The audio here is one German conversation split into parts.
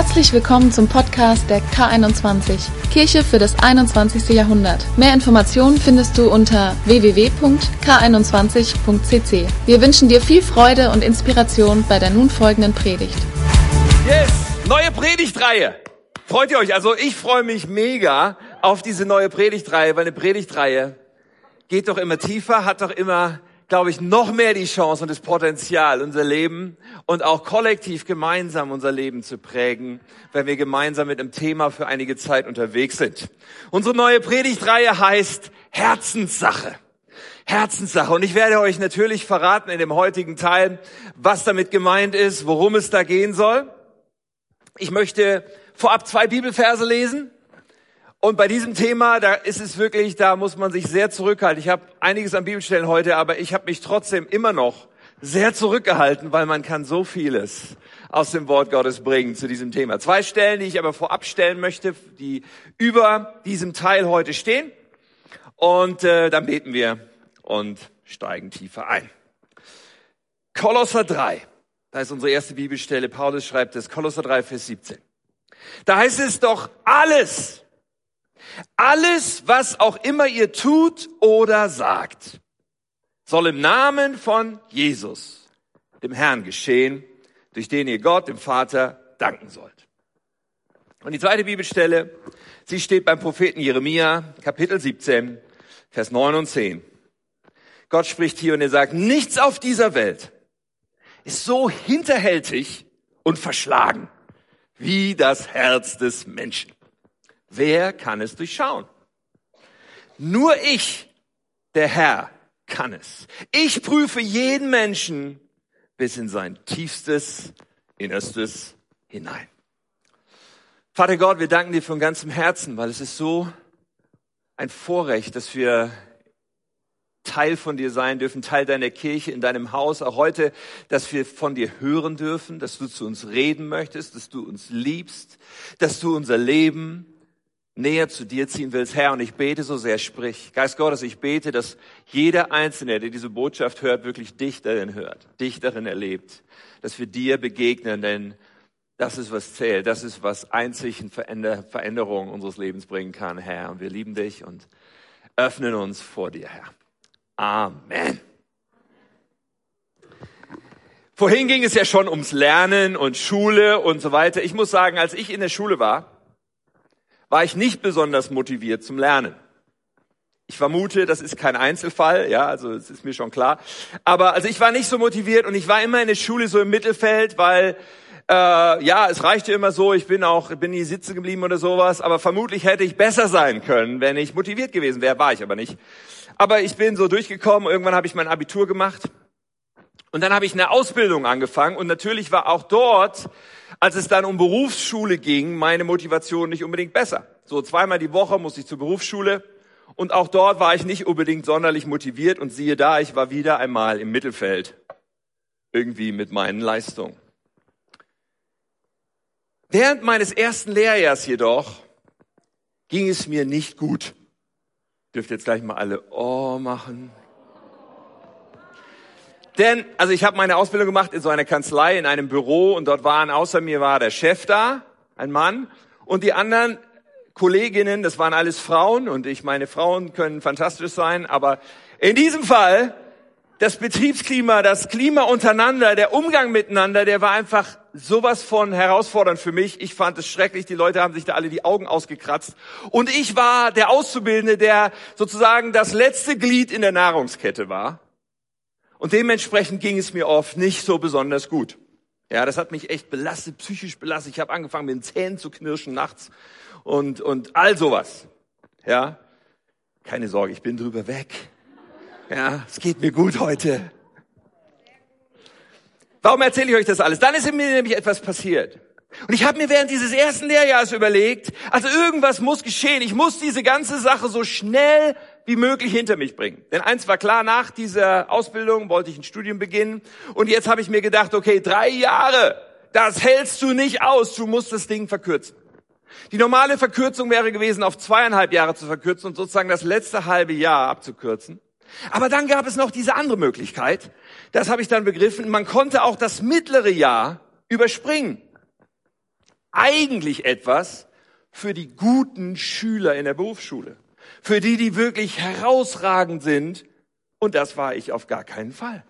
Herzlich willkommen zum Podcast der K21, Kirche für das 21. Jahrhundert. Mehr Informationen findest du unter www.k21.cc. Wir wünschen dir viel Freude und Inspiration bei der nun folgenden Predigt. Yes, neue Predigtreihe. Freut ihr euch? Also ich freue mich mega auf diese neue Predigtreihe, weil eine Predigtreihe geht doch immer tiefer, hat doch immer glaube ich, noch mehr die Chance und das Potenzial, unser Leben und auch kollektiv gemeinsam unser Leben zu prägen, wenn wir gemeinsam mit einem Thema für einige Zeit unterwegs sind. Unsere neue Predigtreihe heißt Herzenssache. Herzenssache. Und ich werde euch natürlich verraten in dem heutigen Teil, was damit gemeint ist, worum es da gehen soll. Ich möchte vorab zwei Bibelverse lesen und bei diesem Thema, da ist es wirklich, da muss man sich sehr zurückhalten. Ich habe einiges an Bibelstellen heute, aber ich habe mich trotzdem immer noch sehr zurückgehalten, weil man kann so vieles aus dem Wort Gottes bringen zu diesem Thema. Zwei Stellen, die ich aber vorab stellen möchte, die über diesem Teil heute stehen. Und äh, dann beten wir und steigen tiefer ein. Kolosser 3, da ist unsere erste Bibelstelle. Paulus schreibt es, Kolosser 3, Vers 17. Da heißt es doch, alles, alles, was auch immer ihr tut oder sagt, soll im Namen von Jesus, dem Herrn, geschehen, durch den ihr Gott, dem Vater, danken sollt. Und die zweite Bibelstelle, sie steht beim Propheten Jeremia, Kapitel 17, Vers 9 und 10. Gott spricht hier und er sagt, nichts auf dieser Welt ist so hinterhältig und verschlagen wie das Herz des Menschen. Wer kann es durchschauen? Nur ich, der Herr, kann es. Ich prüfe jeden Menschen bis in sein tiefstes, innerstes hinein. Vater Gott, wir danken dir von ganzem Herzen, weil es ist so ein Vorrecht, dass wir Teil von dir sein dürfen, Teil deiner Kirche, in deinem Haus, auch heute, dass wir von dir hören dürfen, dass du zu uns reden möchtest, dass du uns liebst, dass du unser Leben näher zu dir ziehen willst, Herr, und ich bete so sehr, sprich. Geist Gottes, ich bete, dass jeder Einzelne, der diese Botschaft hört, wirklich dich darin hört, dich darin erlebt, dass wir dir begegnen, denn das ist, was zählt, das ist, was einzig eine Veränderung unseres Lebens bringen kann, Herr. Und wir lieben dich und öffnen uns vor dir, Herr. Amen. Vorhin ging es ja schon ums Lernen und Schule und so weiter. Ich muss sagen, als ich in der Schule war, war ich nicht besonders motiviert zum Lernen. Ich vermute, das ist kein Einzelfall, ja, also es ist mir schon klar. Aber also ich war nicht so motiviert und ich war immer in der Schule so im Mittelfeld, weil äh, ja, es reichte immer so, ich bin auch, bin nie sitzen geblieben oder sowas, aber vermutlich hätte ich besser sein können, wenn ich motiviert gewesen wäre, war ich aber nicht. Aber ich bin so durchgekommen, irgendwann habe ich mein Abitur gemacht und dann habe ich eine Ausbildung angefangen und natürlich war auch dort als es dann um Berufsschule ging, meine Motivation nicht unbedingt besser. So zweimal die Woche musste ich zur Berufsschule und auch dort war ich nicht unbedingt sonderlich motiviert und siehe da, ich war wieder einmal im Mittelfeld. Irgendwie mit meinen Leistungen. Während meines ersten Lehrjahrs jedoch ging es mir nicht gut. Dürft jetzt gleich mal alle Oh machen. Denn, also ich habe meine Ausbildung gemacht in so einer Kanzlei, in einem Büro und dort waren, außer mir war der Chef da, ein Mann, und die anderen Kolleginnen, das waren alles Frauen und ich meine, Frauen können fantastisch sein, aber in diesem Fall, das Betriebsklima, das Klima untereinander, der Umgang miteinander, der war einfach sowas von herausfordernd für mich. Ich fand es schrecklich. Die Leute haben sich da alle die Augen ausgekratzt. Und ich war der Auszubildende, der sozusagen das letzte Glied in der Nahrungskette war. Und dementsprechend ging es mir oft nicht so besonders gut. Ja, das hat mich echt belastet, psychisch belastet. Ich habe angefangen, mit den Zähnen zu knirschen nachts und, und all sowas. Ja, keine Sorge, ich bin drüber weg. Ja, es geht mir gut heute. Warum erzähle ich euch das alles? Dann ist in mir nämlich etwas passiert. Und ich habe mir während dieses ersten Lehrjahres überlegt, also irgendwas muss geschehen. Ich muss diese ganze Sache so schnell wie möglich hinter mich bringen. Denn eins war klar, nach dieser Ausbildung wollte ich ein Studium beginnen. Und jetzt habe ich mir gedacht, okay, drei Jahre, das hältst du nicht aus. Du musst das Ding verkürzen. Die normale Verkürzung wäre gewesen, auf zweieinhalb Jahre zu verkürzen und sozusagen das letzte halbe Jahr abzukürzen. Aber dann gab es noch diese andere Möglichkeit. Das habe ich dann begriffen. Man konnte auch das mittlere Jahr überspringen. eigentlich etwas für die guten Schüler in der Berufsschule. Für die, die wirklich herausragend sind. Und das war ich auf gar keinen Fall.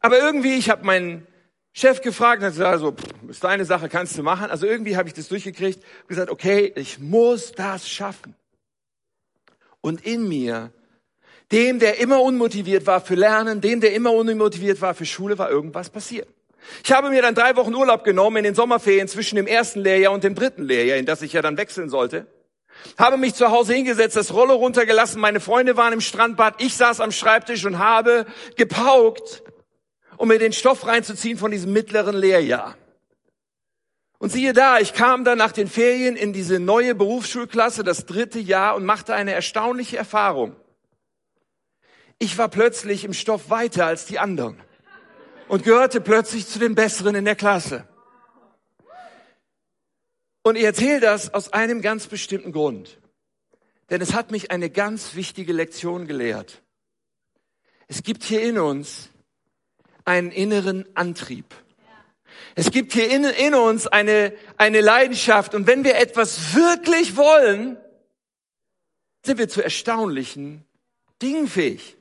Aber irgendwie, ich habe meinen Chef gefragt, hat also, pff, ist deine Sache, kannst du machen. Also irgendwie habe ich das durchgekriegt und gesagt, okay, ich muss das schaffen. Und in mir, dem, der immer unmotiviert war für Lernen, dem, der immer unmotiviert war für Schule, war irgendwas passiert. Ich habe mir dann drei Wochen Urlaub genommen in den Sommerferien zwischen dem ersten Lehrjahr und dem dritten Lehrjahr, in das ich ja dann wechseln sollte. Habe mich zu Hause hingesetzt, das Rolle runtergelassen, meine Freunde waren im Strandbad, ich saß am Schreibtisch und habe gepaukt, um mir den Stoff reinzuziehen von diesem mittleren Lehrjahr. Und siehe da, ich kam dann nach den Ferien in diese neue Berufsschulklasse, das dritte Jahr, und machte eine erstaunliche Erfahrung. Ich war plötzlich im Stoff weiter als die anderen und gehörte plötzlich zu den Besseren in der Klasse. Und ich erzähle das aus einem ganz bestimmten Grund. Denn es hat mich eine ganz wichtige Lektion gelehrt. Es gibt hier in uns einen inneren Antrieb. Es gibt hier in, in, uns eine, eine Leidenschaft. Und wenn wir etwas wirklich wollen, sind wir zu erstaunlichen Dingen fähig.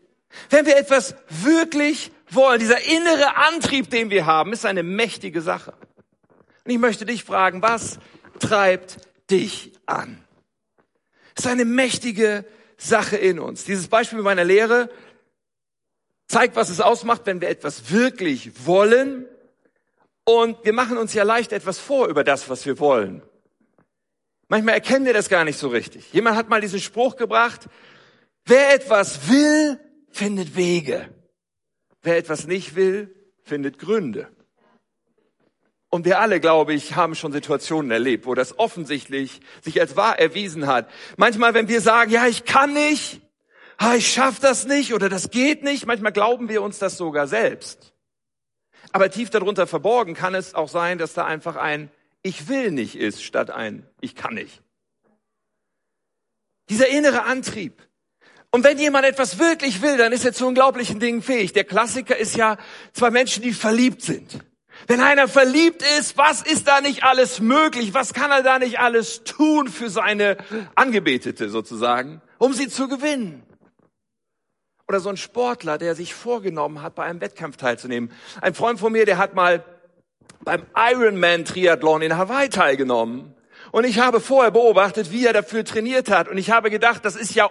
Wenn wir etwas wirklich wollen, dieser innere Antrieb, den wir haben, ist eine mächtige Sache. Und ich möchte dich fragen, was treibt dich an? Das ist eine mächtige Sache in uns. Dieses Beispiel meiner Lehre zeigt, was es ausmacht, wenn wir etwas wirklich wollen. Und wir machen uns ja leicht etwas vor über das, was wir wollen. Manchmal erkennen wir das gar nicht so richtig. Jemand hat mal diesen Spruch gebracht, wer etwas will, findet Wege. Wer etwas nicht will, findet Gründe. Und wir alle, glaube ich, haben schon Situationen erlebt, wo das offensichtlich sich als wahr erwiesen hat. Manchmal, wenn wir sagen, ja, ich kann nicht, ah, ich schaff das nicht oder das geht nicht, manchmal glauben wir uns das sogar selbst. Aber tief darunter verborgen kann es auch sein, dass da einfach ein Ich will nicht ist statt ein Ich kann nicht. Dieser innere Antrieb, und wenn jemand etwas wirklich will, dann ist er zu unglaublichen Dingen fähig. Der Klassiker ist ja zwei Menschen, die verliebt sind. Wenn einer verliebt ist, was ist da nicht alles möglich? Was kann er da nicht alles tun für seine Angebetete sozusagen, um sie zu gewinnen? Oder so ein Sportler, der sich vorgenommen hat, bei einem Wettkampf teilzunehmen. Ein Freund von mir, der hat mal beim Ironman Triathlon in Hawaii teilgenommen. Und ich habe vorher beobachtet, wie er dafür trainiert hat. Und ich habe gedacht, das ist ja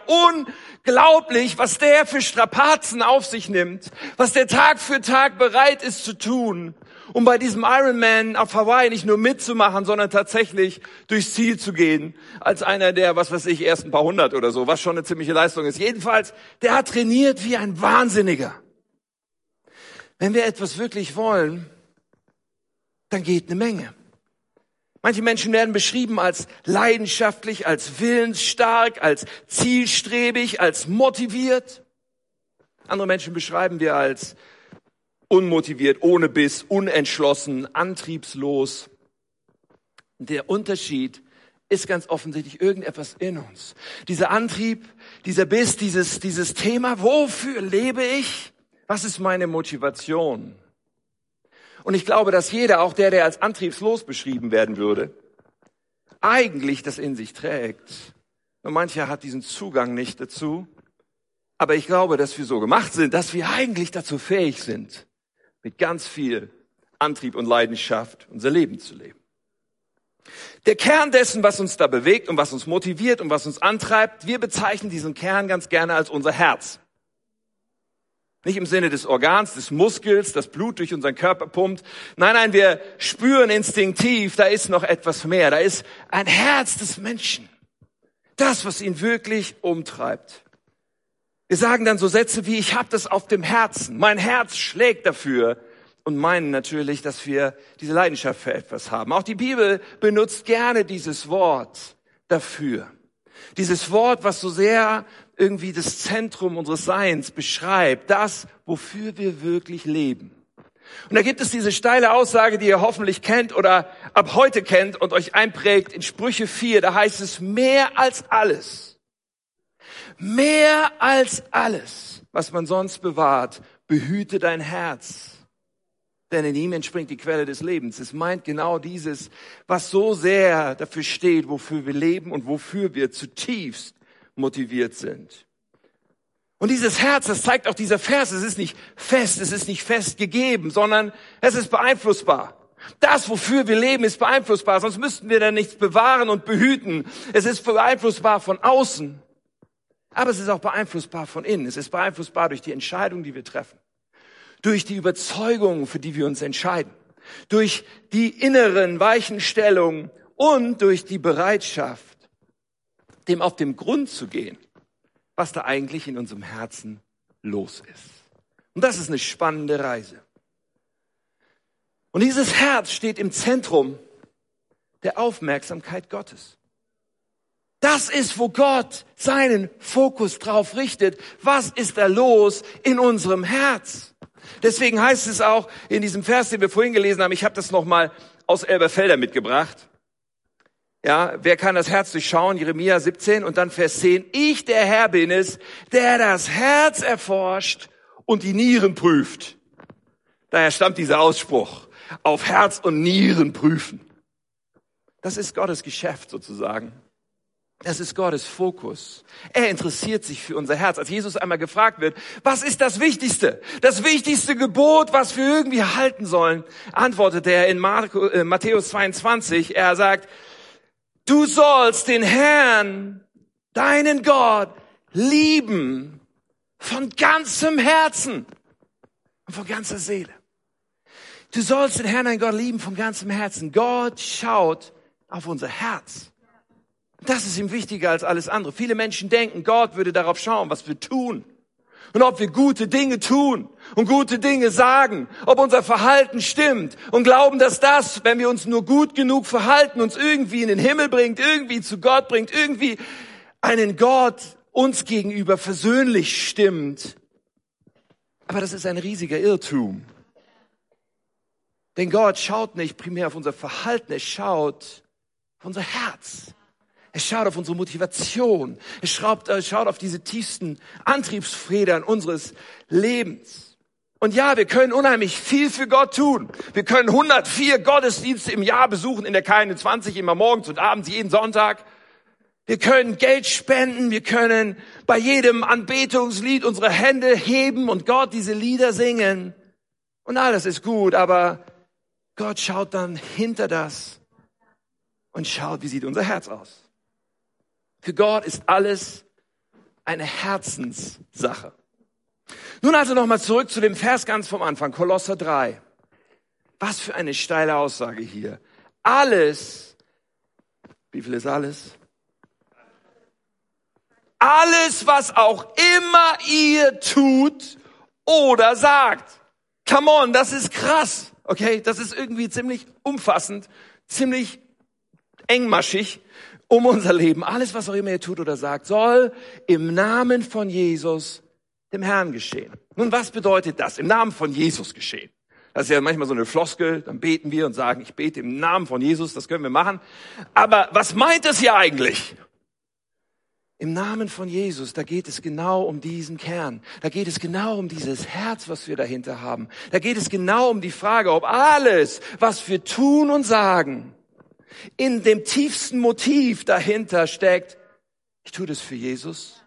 unglaublich, was der für Strapazen auf sich nimmt, was der Tag für Tag bereit ist zu tun, um bei diesem Ironman auf Hawaii nicht nur mitzumachen, sondern tatsächlich durchs Ziel zu gehen, als einer der, was weiß ich, ersten paar hundert oder so, was schon eine ziemliche Leistung ist. Jedenfalls, der hat trainiert wie ein Wahnsinniger. Wenn wir etwas wirklich wollen, dann geht eine Menge. Manche Menschen werden beschrieben als leidenschaftlich, als willensstark, als zielstrebig, als motiviert. Andere Menschen beschreiben wir als unmotiviert, ohne Biss, unentschlossen, antriebslos. Der Unterschied ist ganz offensichtlich irgendetwas in uns. Dieser Antrieb, dieser Biss, dieses, dieses Thema, wofür lebe ich? Was ist meine Motivation? Und ich glaube, dass jeder, auch der, der als antriebslos beschrieben werden würde, eigentlich das in sich trägt. Und mancher hat diesen Zugang nicht dazu. Aber ich glaube, dass wir so gemacht sind, dass wir eigentlich dazu fähig sind, mit ganz viel Antrieb und Leidenschaft unser Leben zu leben. Der Kern dessen, was uns da bewegt und was uns motiviert und was uns antreibt, wir bezeichnen diesen Kern ganz gerne als unser Herz. Nicht im Sinne des Organs, des Muskels, das Blut durch unseren Körper pumpt. Nein, nein, wir spüren instinktiv, da ist noch etwas mehr. Da ist ein Herz des Menschen. Das, was ihn wirklich umtreibt. Wir sagen dann so Sätze wie, ich habe das auf dem Herzen. Mein Herz schlägt dafür. Und meinen natürlich, dass wir diese Leidenschaft für etwas haben. Auch die Bibel benutzt gerne dieses Wort dafür. Dieses Wort, was so sehr irgendwie das Zentrum unseres Seins beschreibt, das, wofür wir wirklich leben. Und da gibt es diese steile Aussage, die ihr hoffentlich kennt oder ab heute kennt und euch einprägt in Sprüche 4. Da heißt es, mehr als alles, mehr als alles, was man sonst bewahrt, behüte dein Herz. denn in ihm entspringt die Quelle des Lebens. Es meint genau dieses, was so sehr dafür steht, wofür wir leben und wofür wir zutiefst motiviert sind. Und dieses Herz, das zeigt auch dieser Vers, es ist nicht fest, es ist nicht fest gegeben, sondern es ist beeinflussbar. Das, wofür wir leben, ist beeinflussbar, sonst müssten wir da nichts bewahren und behüten. Es ist beeinflussbar von außen, aber es ist auch beeinflussbar von innen. Es ist beeinflussbar durch die Entscheidungen, die wir treffen durch die Überzeugung, für die wir uns entscheiden, durch die inneren Weichenstellungen und durch die Bereitschaft, dem auf den Grund zu gehen, was da eigentlich in unserem Herzen los ist. Und das ist eine spannende Reise. Und dieses Herz steht im Zentrum der Aufmerksamkeit Gottes. Das ist, wo Gott seinen Fokus drauf richtet. Was ist da los in unserem Herz? Deswegen heißt es auch in diesem Vers, den wir vorhin gelesen haben, ich habe das nochmal aus Elberfelder mitgebracht. Ja, wer kann das Herz durchschauen? Jeremia 17 und dann Vers 10. Ich, der Herr bin es, der das Herz erforscht und die Nieren prüft. Daher stammt dieser Ausspruch. Auf Herz und Nieren prüfen. Das ist Gottes Geschäft sozusagen. Das ist Gottes Fokus. Er interessiert sich für unser Herz. Als Jesus einmal gefragt wird, was ist das Wichtigste? Das wichtigste Gebot, was wir irgendwie halten sollen, antwortet er in äh, Matthäus 22. Er sagt, du sollst den Herrn, deinen Gott, lieben von ganzem Herzen und von ganzer Seele. Du sollst den Herrn, deinen Gott, lieben von ganzem Herzen. Gott schaut auf unser Herz. Das ist ihm wichtiger als alles andere. Viele Menschen denken, Gott würde darauf schauen, was wir tun. Und ob wir gute Dinge tun und gute Dinge sagen, ob unser Verhalten stimmt und glauben, dass das, wenn wir uns nur gut genug verhalten, uns irgendwie in den Himmel bringt, irgendwie zu Gott bringt, irgendwie einen Gott uns gegenüber versöhnlich stimmt. Aber das ist ein riesiger Irrtum. Denn Gott schaut nicht primär auf unser Verhalten, er schaut auf unser Herz. Es schaut auf unsere Motivation. Es schaut, es schaut auf diese tiefsten Antriebsfedern unseres Lebens. Und ja, wir können unheimlich viel für Gott tun. Wir können 104 Gottesdienste im Jahr besuchen in der K21, immer morgens und abends, jeden Sonntag. Wir können Geld spenden, wir können bei jedem Anbetungslied unsere Hände heben und Gott diese Lieder singen. Und alles ist gut, aber Gott schaut dann hinter das und schaut, wie sieht unser Herz aus. Für Gott ist alles eine Herzenssache. Nun also nochmal zurück zu dem Vers ganz vom Anfang, Kolosser 3. Was für eine steile Aussage hier. Alles, wie viel ist alles? Alles, was auch immer ihr tut oder sagt. Come on, das ist krass. Okay, das ist irgendwie ziemlich umfassend, ziemlich engmaschig um unser Leben. Alles, was auch immer ihr tut oder sagt, soll im Namen von Jesus, dem Herrn, geschehen. Nun, was bedeutet das? Im Namen von Jesus geschehen. Das ist ja manchmal so eine Floskel, dann beten wir und sagen, ich bete im Namen von Jesus, das können wir machen. Aber was meint es hier eigentlich? Im Namen von Jesus, da geht es genau um diesen Kern. Da geht es genau um dieses Herz, was wir dahinter haben. Da geht es genau um die Frage, ob alles, was wir tun und sagen, in dem tiefsten Motiv dahinter steckt, ich tue das für Jesus.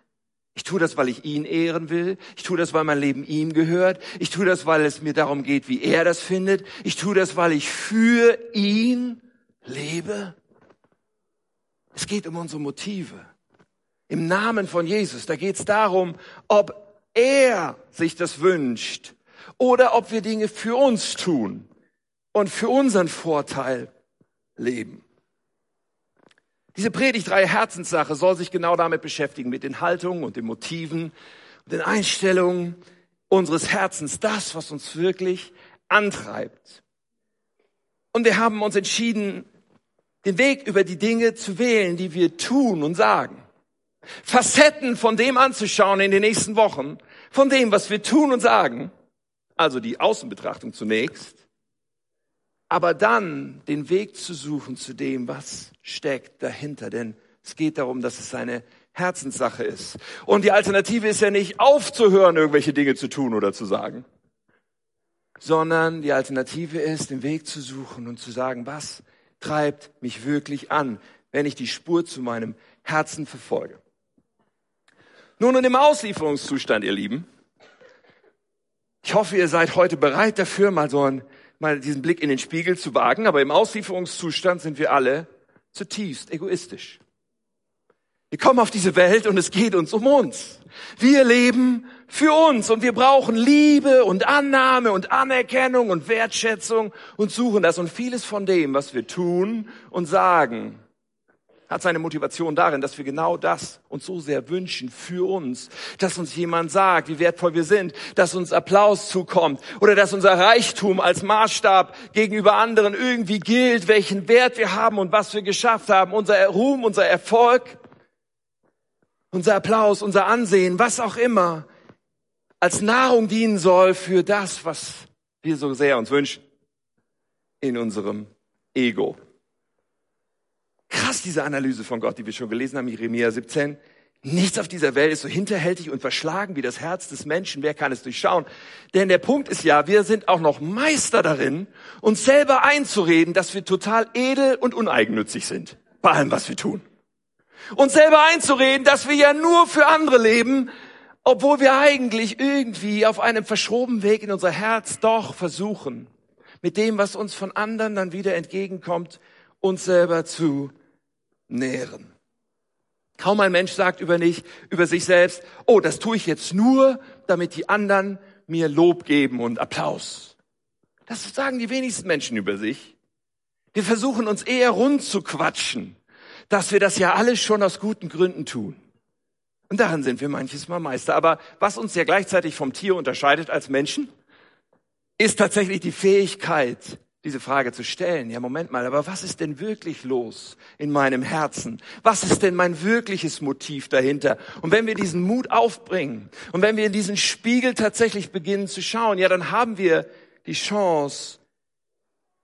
Ich tue das, weil ich ihn ehren will. Ich tue das, weil mein Leben ihm gehört. Ich tue das, weil es mir darum geht, wie er das findet. Ich tue das, weil ich für ihn lebe. Es geht um unsere Motive. Im Namen von Jesus, da geht es darum, ob er sich das wünscht oder ob wir Dinge für uns tun und für unseren Vorteil leben. Diese Predigtreihe Herzenssache soll sich genau damit beschäftigen, mit den Haltungen und den Motiven und den Einstellungen unseres Herzens, das, was uns wirklich antreibt. Und wir haben uns entschieden, den Weg über die Dinge zu wählen, die wir tun und sagen. Facetten von dem anzuschauen in den nächsten Wochen, von dem, was wir tun und sagen. Also die Außenbetrachtung zunächst aber dann den Weg zu suchen zu dem, was steckt dahinter. Denn es geht darum, dass es eine Herzenssache ist. Und die Alternative ist ja nicht aufzuhören, irgendwelche Dinge zu tun oder zu sagen, sondern die Alternative ist, den Weg zu suchen und zu sagen, was treibt mich wirklich an, wenn ich die Spur zu meinem Herzen verfolge. Nun und im Auslieferungszustand, ihr Lieben, ich hoffe, ihr seid heute bereit dafür, mal so einen, mal diesen Blick in den Spiegel zu wagen, aber im Auslieferungszustand sind wir alle zutiefst egoistisch. Wir kommen auf diese Welt und es geht uns um uns. Wir leben für uns und wir brauchen Liebe und Annahme und Anerkennung und Wertschätzung und suchen das. Und vieles von dem, was wir tun und sagen, hat seine Motivation darin, dass wir genau das uns so sehr wünschen für uns, dass uns jemand sagt, wie wertvoll wir sind, dass uns Applaus zukommt oder dass unser Reichtum als Maßstab gegenüber anderen irgendwie gilt, welchen Wert wir haben und was wir geschafft haben, unser Ruhm, unser Erfolg unser Applaus, unser Ansehen, was auch immer, als Nahrung dienen soll für das, was wir so sehr uns wünschen in unserem Ego. Krass, diese Analyse von Gott, die wir schon gelesen haben, Jeremia 17. Nichts auf dieser Welt ist so hinterhältig und verschlagen wie das Herz des Menschen. Wer kann es durchschauen? Denn der Punkt ist ja, wir sind auch noch Meister darin, uns selber einzureden, dass wir total edel und uneigennützig sind. Bei allem, was wir tun uns selber einzureden, dass wir ja nur für andere leben, obwohl wir eigentlich irgendwie auf einem verschobenen Weg in unser Herz doch versuchen, mit dem, was uns von anderen dann wieder entgegenkommt, uns selber zu nähren. Kaum ein Mensch sagt über, nicht, über sich selbst, oh, das tue ich jetzt nur, damit die anderen mir Lob geben und Applaus. Das sagen die wenigsten Menschen über sich. Wir versuchen uns eher rund zu quatschen dass wir das ja alles schon aus guten Gründen tun. Und daran sind wir manches Mal Meister. Aber was uns ja gleichzeitig vom Tier unterscheidet als Menschen, ist tatsächlich die Fähigkeit, diese Frage zu stellen. Ja, Moment mal, aber was ist denn wirklich los in meinem Herzen? Was ist denn mein wirkliches Motiv dahinter? Und wenn wir diesen Mut aufbringen und wenn wir in diesen Spiegel tatsächlich beginnen zu schauen, ja, dann haben wir die Chance,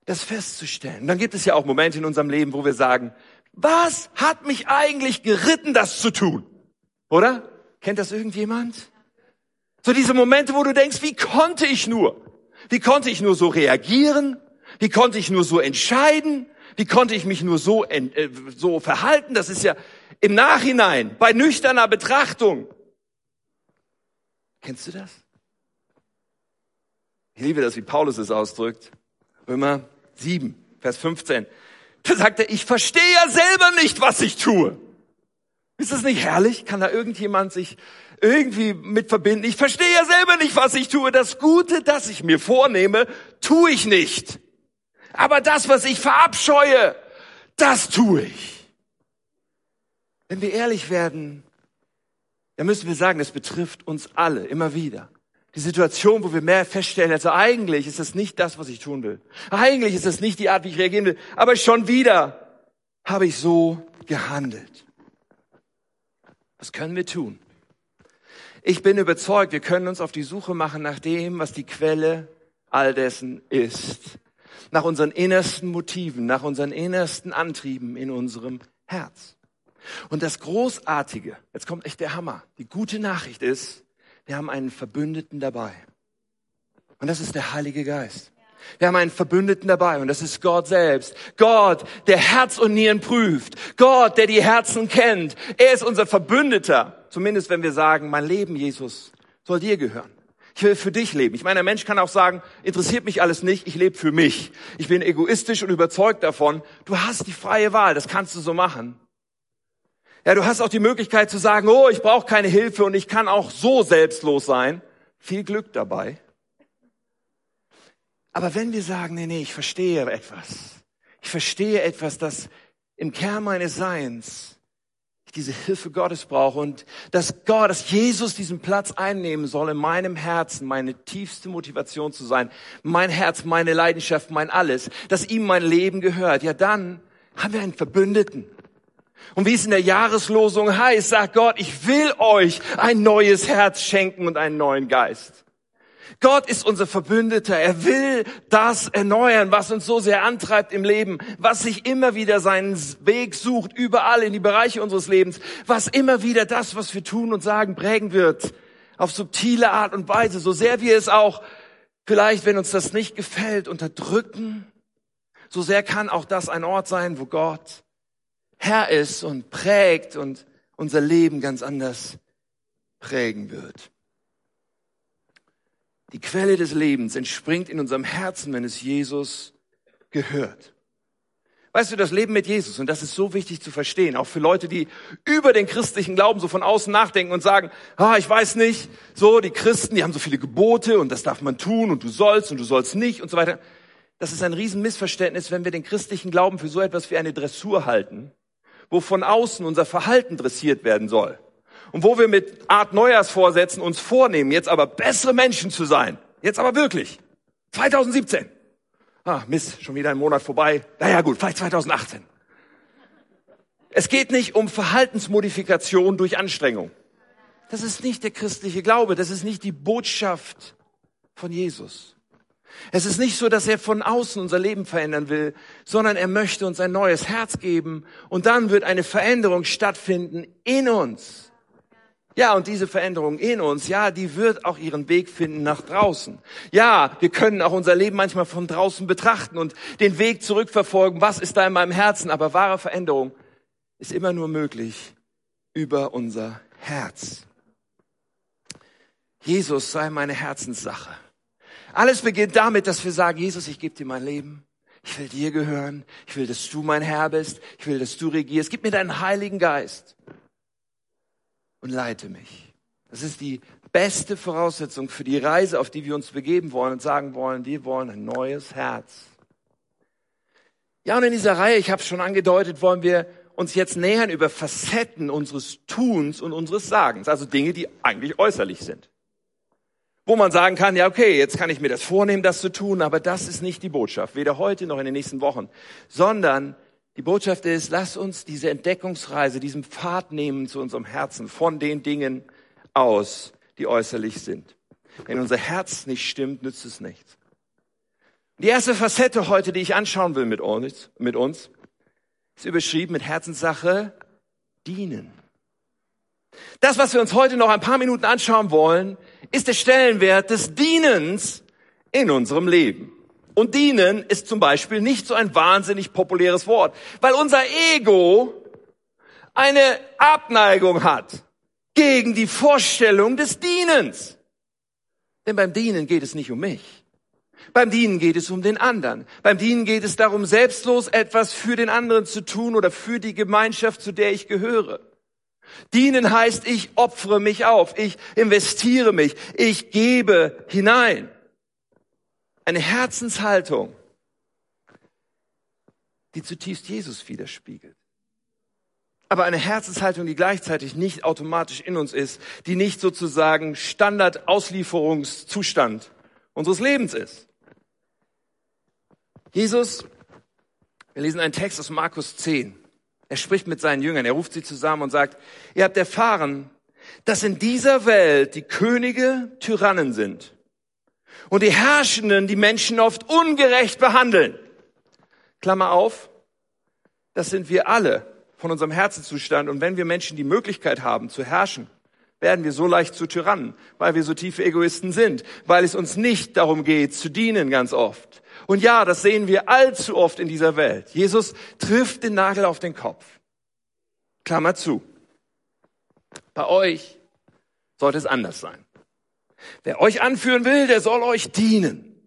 das festzustellen. Dann gibt es ja auch Momente in unserem Leben, wo wir sagen, was hat mich eigentlich geritten, das zu tun? Oder? Kennt das irgendjemand? So diese Momente, wo du denkst, wie konnte ich nur? Wie konnte ich nur so reagieren? Wie konnte ich nur so entscheiden? Wie konnte ich mich nur so, äh, so verhalten? Das ist ja im Nachhinein, bei nüchterner Betrachtung. Kennst du das? Ich liebe das, wie Paulus es ausdrückt. Römer 7, Vers 15. Da sagt er, ich verstehe ja selber nicht, was ich tue. Ist das nicht herrlich? Kann da irgendjemand sich irgendwie mit verbinden? Ich verstehe ja selber nicht, was ich tue. Das Gute, das ich mir vornehme, tue ich nicht. Aber das, was ich verabscheue, das tue ich. Wenn wir ehrlich werden, dann müssen wir sagen, es betrifft uns alle immer wieder die Situation, wo wir mehr feststellen, also eigentlich ist es nicht das, was ich tun will. Eigentlich ist es nicht die Art, wie ich reagieren will. Aber schon wieder habe ich so gehandelt. Was können wir tun? Ich bin überzeugt, wir können uns auf die Suche machen nach dem, was die Quelle all dessen ist. Nach unseren innersten Motiven, nach unseren innersten Antrieben in unserem Herz. Und das Großartige, jetzt kommt echt der Hammer. Die gute Nachricht ist, wir haben einen Verbündeten dabei. Und das ist der Heilige Geist. Wir haben einen Verbündeten dabei und das ist Gott selbst. Gott, der Herz und Nieren prüft. Gott, der die Herzen kennt. Er ist unser Verbündeter. Zumindest wenn wir sagen, mein Leben, Jesus, soll dir gehören. Ich will für dich leben. Ich meine, ein Mensch kann auch sagen, interessiert mich alles nicht, ich lebe für mich. Ich bin egoistisch und überzeugt davon. Du hast die freie Wahl, das kannst du so machen. Ja, du hast auch die Möglichkeit zu sagen, oh, ich brauche keine Hilfe und ich kann auch so selbstlos sein. Viel Glück dabei. Aber wenn wir sagen, nee, nee, ich verstehe etwas. Ich verstehe etwas, das im Kern meines Seins diese Hilfe Gottes brauche und dass Gott, dass Jesus diesen Platz einnehmen soll in meinem Herzen, meine tiefste Motivation zu sein, mein Herz, meine Leidenschaft, mein alles, dass ihm mein Leben gehört, ja dann haben wir einen Verbündeten. Und wie es in der Jahreslosung heißt, sagt Gott, ich will euch ein neues Herz schenken und einen neuen Geist. Gott ist unser Verbündeter. Er will das erneuern, was uns so sehr antreibt im Leben, was sich immer wieder seinen Weg sucht, überall in die Bereiche unseres Lebens, was immer wieder das, was wir tun und sagen, prägen wird, auf subtile Art und Weise, so sehr wir es auch vielleicht, wenn uns das nicht gefällt, unterdrücken. So sehr kann auch das ein Ort sein, wo Gott Herr ist und prägt und unser Leben ganz anders prägen wird. Die Quelle des Lebens entspringt in unserem Herzen, wenn es Jesus gehört. Weißt du, das Leben mit Jesus, und das ist so wichtig zu verstehen, auch für Leute, die über den christlichen Glauben so von außen nachdenken und sagen, ah, ich weiß nicht, so, die Christen, die haben so viele Gebote und das darf man tun und du sollst und du sollst nicht und so weiter. Das ist ein Riesenmissverständnis, wenn wir den christlichen Glauben für so etwas wie eine Dressur halten, wo von außen unser Verhalten dressiert werden soll. Und wo wir mit Art Neujahrsvorsätzen uns vornehmen, jetzt aber bessere Menschen zu sein. Jetzt aber wirklich. 2017. Ah, Mist, schon wieder ein Monat vorbei. Naja gut, vielleicht 2018. Es geht nicht um Verhaltensmodifikation durch Anstrengung. Das ist nicht der christliche Glaube, das ist nicht die Botschaft von Jesus. Es ist nicht so, dass er von außen unser Leben verändern will, sondern er möchte uns ein neues Herz geben und dann wird eine Veränderung stattfinden in uns. Ja, und diese Veränderung in uns, ja, die wird auch ihren Weg finden nach draußen. Ja, wir können auch unser Leben manchmal von draußen betrachten und den Weg zurückverfolgen. Was ist da in meinem Herzen? Aber wahre Veränderung ist immer nur möglich über unser Herz. Jesus sei meine Herzenssache. Alles beginnt damit, dass wir sagen, Jesus, ich gebe dir mein Leben. Ich will dir gehören. Ich will, dass du mein Herr bist. Ich will, dass du regierst. Gib mir deinen Heiligen Geist und leite mich. Das ist die beste Voraussetzung für die Reise, auf die wir uns begeben wollen und sagen wollen, wir wollen ein neues Herz. Ja, und in dieser Reihe, ich habe es schon angedeutet, wollen wir uns jetzt nähern über Facetten unseres Tuns und unseres Sagens, also Dinge, die eigentlich äußerlich sind. Wo man sagen kann, ja, okay, jetzt kann ich mir das vornehmen, das zu tun, aber das ist nicht die Botschaft, weder heute noch in den nächsten Wochen, sondern die Botschaft ist, lass uns diese Entdeckungsreise, diesen Pfad nehmen zu unserem Herzen von den Dingen aus, die äußerlich sind. Wenn unser Herz nicht stimmt, nützt es nichts. Die erste Facette heute, die ich anschauen will mit uns, mit uns ist überschrieben mit Herzenssache dienen. Das, was wir uns heute noch ein paar Minuten anschauen wollen, ist der Stellenwert des Dienens in unserem Leben. Und dienen ist zum Beispiel nicht so ein wahnsinnig populäres Wort, weil unser Ego eine Abneigung hat gegen die Vorstellung des Dienens. Denn beim Dienen geht es nicht um mich. Beim Dienen geht es um den anderen. Beim Dienen geht es darum, selbstlos etwas für den anderen zu tun oder für die Gemeinschaft, zu der ich gehöre. Dienen heißt, ich opfere mich auf, ich investiere mich, ich gebe hinein eine Herzenshaltung, die zutiefst Jesus widerspiegelt. Aber eine Herzenshaltung, die gleichzeitig nicht automatisch in uns ist, die nicht sozusagen Standardauslieferungszustand unseres Lebens ist. Jesus, wir lesen einen Text aus Markus 10. Er spricht mit seinen Jüngern, er ruft sie zusammen und sagt, ihr habt erfahren, dass in dieser Welt die Könige Tyrannen sind und die Herrschenden die Menschen oft ungerecht behandeln. Klammer auf, das sind wir alle von unserem Herzenzustand. Und wenn wir Menschen die Möglichkeit haben zu herrschen, werden wir so leicht zu Tyrannen, weil wir so tiefe Egoisten sind, weil es uns nicht darum geht, zu dienen ganz oft. Und ja, das sehen wir allzu oft in dieser Welt. Jesus trifft den Nagel auf den Kopf. Klammer zu. Bei euch sollte es anders sein. Wer euch anführen will, der soll euch dienen.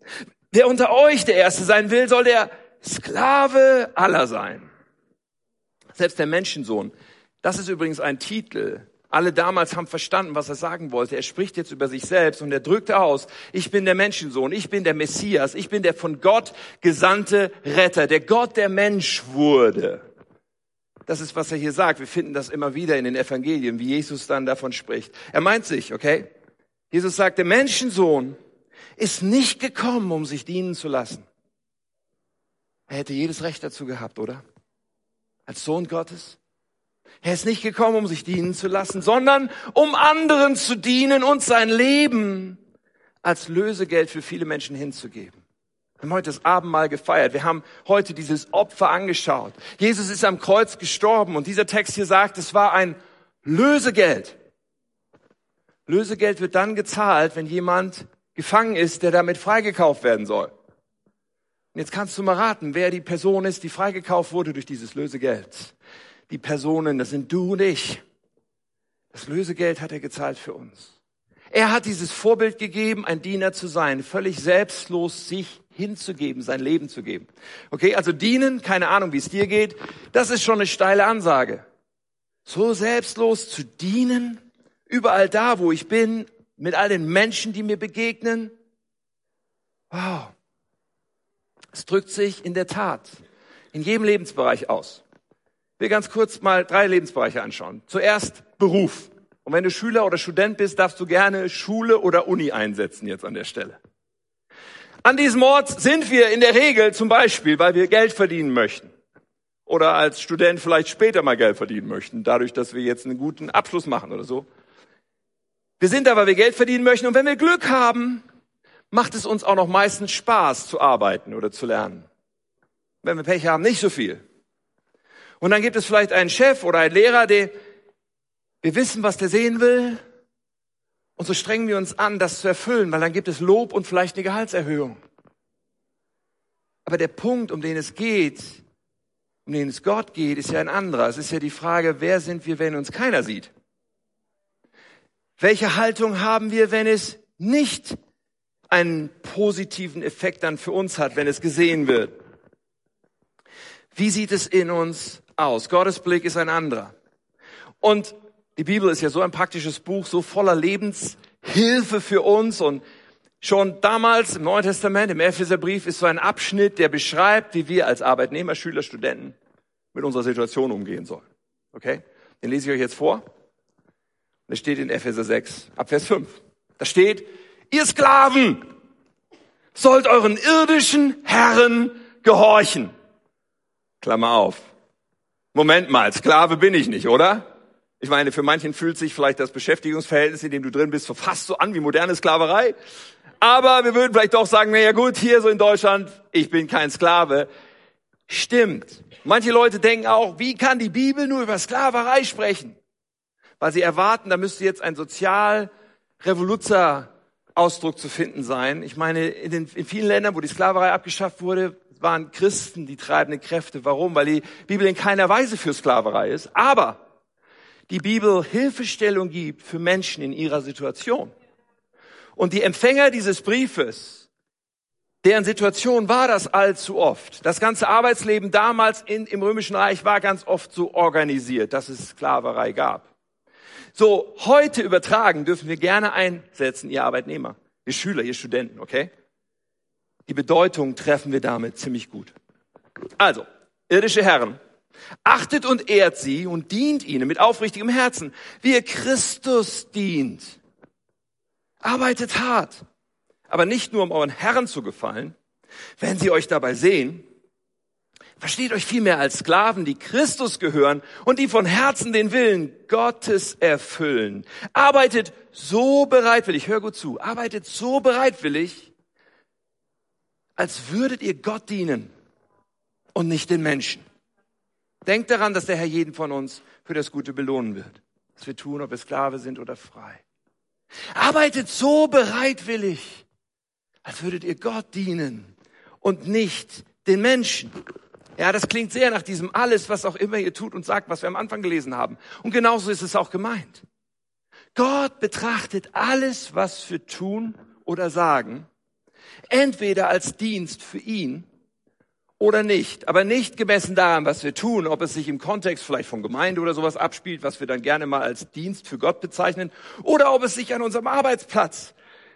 Wer unter euch der Erste sein will, soll der Sklave aller sein. Selbst der Menschensohn. Das ist übrigens ein Titel. Alle damals haben verstanden, was er sagen wollte. Er spricht jetzt über sich selbst und er drückt aus, ich bin der Menschensohn, ich bin der Messias, ich bin der von Gott gesandte Retter, der Gott der Mensch wurde. Das ist, was er hier sagt. Wir finden das immer wieder in den Evangelien, wie Jesus dann davon spricht. Er meint sich, okay? Jesus sagt, der Menschensohn ist nicht gekommen, um sich dienen zu lassen. Er hätte jedes Recht dazu gehabt, oder? Als Sohn Gottes. Er ist nicht gekommen, um sich dienen zu lassen, sondern um anderen zu dienen und sein Leben als Lösegeld für viele Menschen hinzugeben. Wir haben heute das Abendmahl gefeiert. Wir haben heute dieses Opfer angeschaut. Jesus ist am Kreuz gestorben und dieser Text hier sagt, es war ein Lösegeld. Lösegeld wird dann gezahlt, wenn jemand gefangen ist, der damit freigekauft werden soll. Und jetzt kannst du mal raten, wer die Person ist, die freigekauft wurde durch dieses Lösegeld. Die Personen, das sind du und ich. Das Lösegeld hat er gezahlt für uns. Er hat dieses Vorbild gegeben, ein Diener zu sein, völlig selbstlos sich hinzugeben, sein Leben zu geben. Okay, also dienen, keine Ahnung, wie es dir geht, das ist schon eine steile Ansage. So selbstlos zu dienen, überall da, wo ich bin, mit all den Menschen, die mir begegnen. Wow. Es drückt sich in der Tat in jedem Lebensbereich aus. Ich will ganz kurz mal drei Lebensbereiche anschauen. Zuerst Beruf. Und wenn du Schüler oder Student bist, darfst du gerne Schule oder Uni einsetzen jetzt an der Stelle. An diesem Ort sind wir in der Regel zum Beispiel, weil wir Geld verdienen möchten. Oder als Student vielleicht später mal Geld verdienen möchten, dadurch, dass wir jetzt einen guten Abschluss machen oder so. Wir sind da, weil wir Geld verdienen möchten. Und wenn wir Glück haben, macht es uns auch noch meistens Spaß zu arbeiten oder zu lernen. Wenn wir Pech haben, nicht so viel. Und dann gibt es vielleicht einen Chef oder einen Lehrer, der, wir wissen, was der sehen will. Und so strengen wir uns an, das zu erfüllen, weil dann gibt es Lob und vielleicht eine Gehaltserhöhung. Aber der Punkt, um den es geht, um den es Gott geht, ist ja ein anderer. Es ist ja die Frage, wer sind wir, wenn uns keiner sieht? Welche Haltung haben wir, wenn es nicht einen positiven Effekt dann für uns hat, wenn es gesehen wird? Wie sieht es in uns aus? Gottes Blick ist ein anderer. Und die Bibel ist ja so ein praktisches Buch, so voller Lebenshilfe für uns und Schon damals im Neuen Testament, im Epheserbrief, ist so ein Abschnitt, der beschreibt, wie wir als Arbeitnehmer, Schüler, Studenten mit unserer Situation umgehen sollen. Okay? Den lese ich euch jetzt vor. Das steht in Epheser 6, ab Vers 5. Da steht, ihr Sklaven sollt euren irdischen Herren gehorchen. Klammer auf. Moment mal, Sklave bin ich nicht, oder? Ich meine, für manchen fühlt sich vielleicht das Beschäftigungsverhältnis, in dem du drin bist, so fast so an wie moderne Sklaverei. Aber wir würden vielleicht doch sagen, na ja gut, hier so in Deutschland, ich bin kein Sklave. Stimmt. Manche Leute denken auch, wie kann die Bibel nur über Sklaverei sprechen? Weil sie erwarten, da müsste jetzt ein sozial revoluzer Ausdruck zu finden sein. Ich meine, in, den, in vielen Ländern, wo die Sklaverei abgeschafft wurde, waren Christen die treibenden Kräfte. Warum? Weil die Bibel in keiner Weise für Sklaverei ist. Aber die Bibel Hilfestellung gibt für Menschen in ihrer Situation. Und die Empfänger dieses Briefes, deren Situation war das allzu oft. Das ganze Arbeitsleben damals in, im Römischen Reich war ganz oft so organisiert, dass es Sklaverei gab. So, heute übertragen dürfen wir gerne einsetzen, ihr Arbeitnehmer, ihr Schüler, ihr Studenten, okay? Die Bedeutung treffen wir damit ziemlich gut. Also, irdische Herren, achtet und ehrt sie und dient ihnen mit aufrichtigem Herzen, wie ihr Christus dient. Arbeitet hart, aber nicht nur um euren Herren zu gefallen. Wenn sie euch dabei sehen, Versteht euch vielmehr als Sklaven, die Christus gehören und die von Herzen den Willen Gottes erfüllen. Arbeitet so bereitwillig, hör gut zu, arbeitet so bereitwillig, als würdet ihr Gott dienen und nicht den Menschen. Denkt daran, dass der Herr jeden von uns für das Gute belohnen wird. Was wir tun, ob wir Sklave sind oder frei. Arbeitet so bereitwillig, als würdet ihr Gott dienen und nicht den Menschen. Ja, das klingt sehr nach diesem alles, was auch immer ihr tut und sagt, was wir am Anfang gelesen haben. Und genauso ist es auch gemeint. Gott betrachtet alles, was wir tun oder sagen, entweder als Dienst für ihn oder nicht. Aber nicht gemessen daran, was wir tun, ob es sich im Kontext vielleicht von Gemeinde oder sowas abspielt, was wir dann gerne mal als Dienst für Gott bezeichnen, oder ob es sich an unserem Arbeitsplatz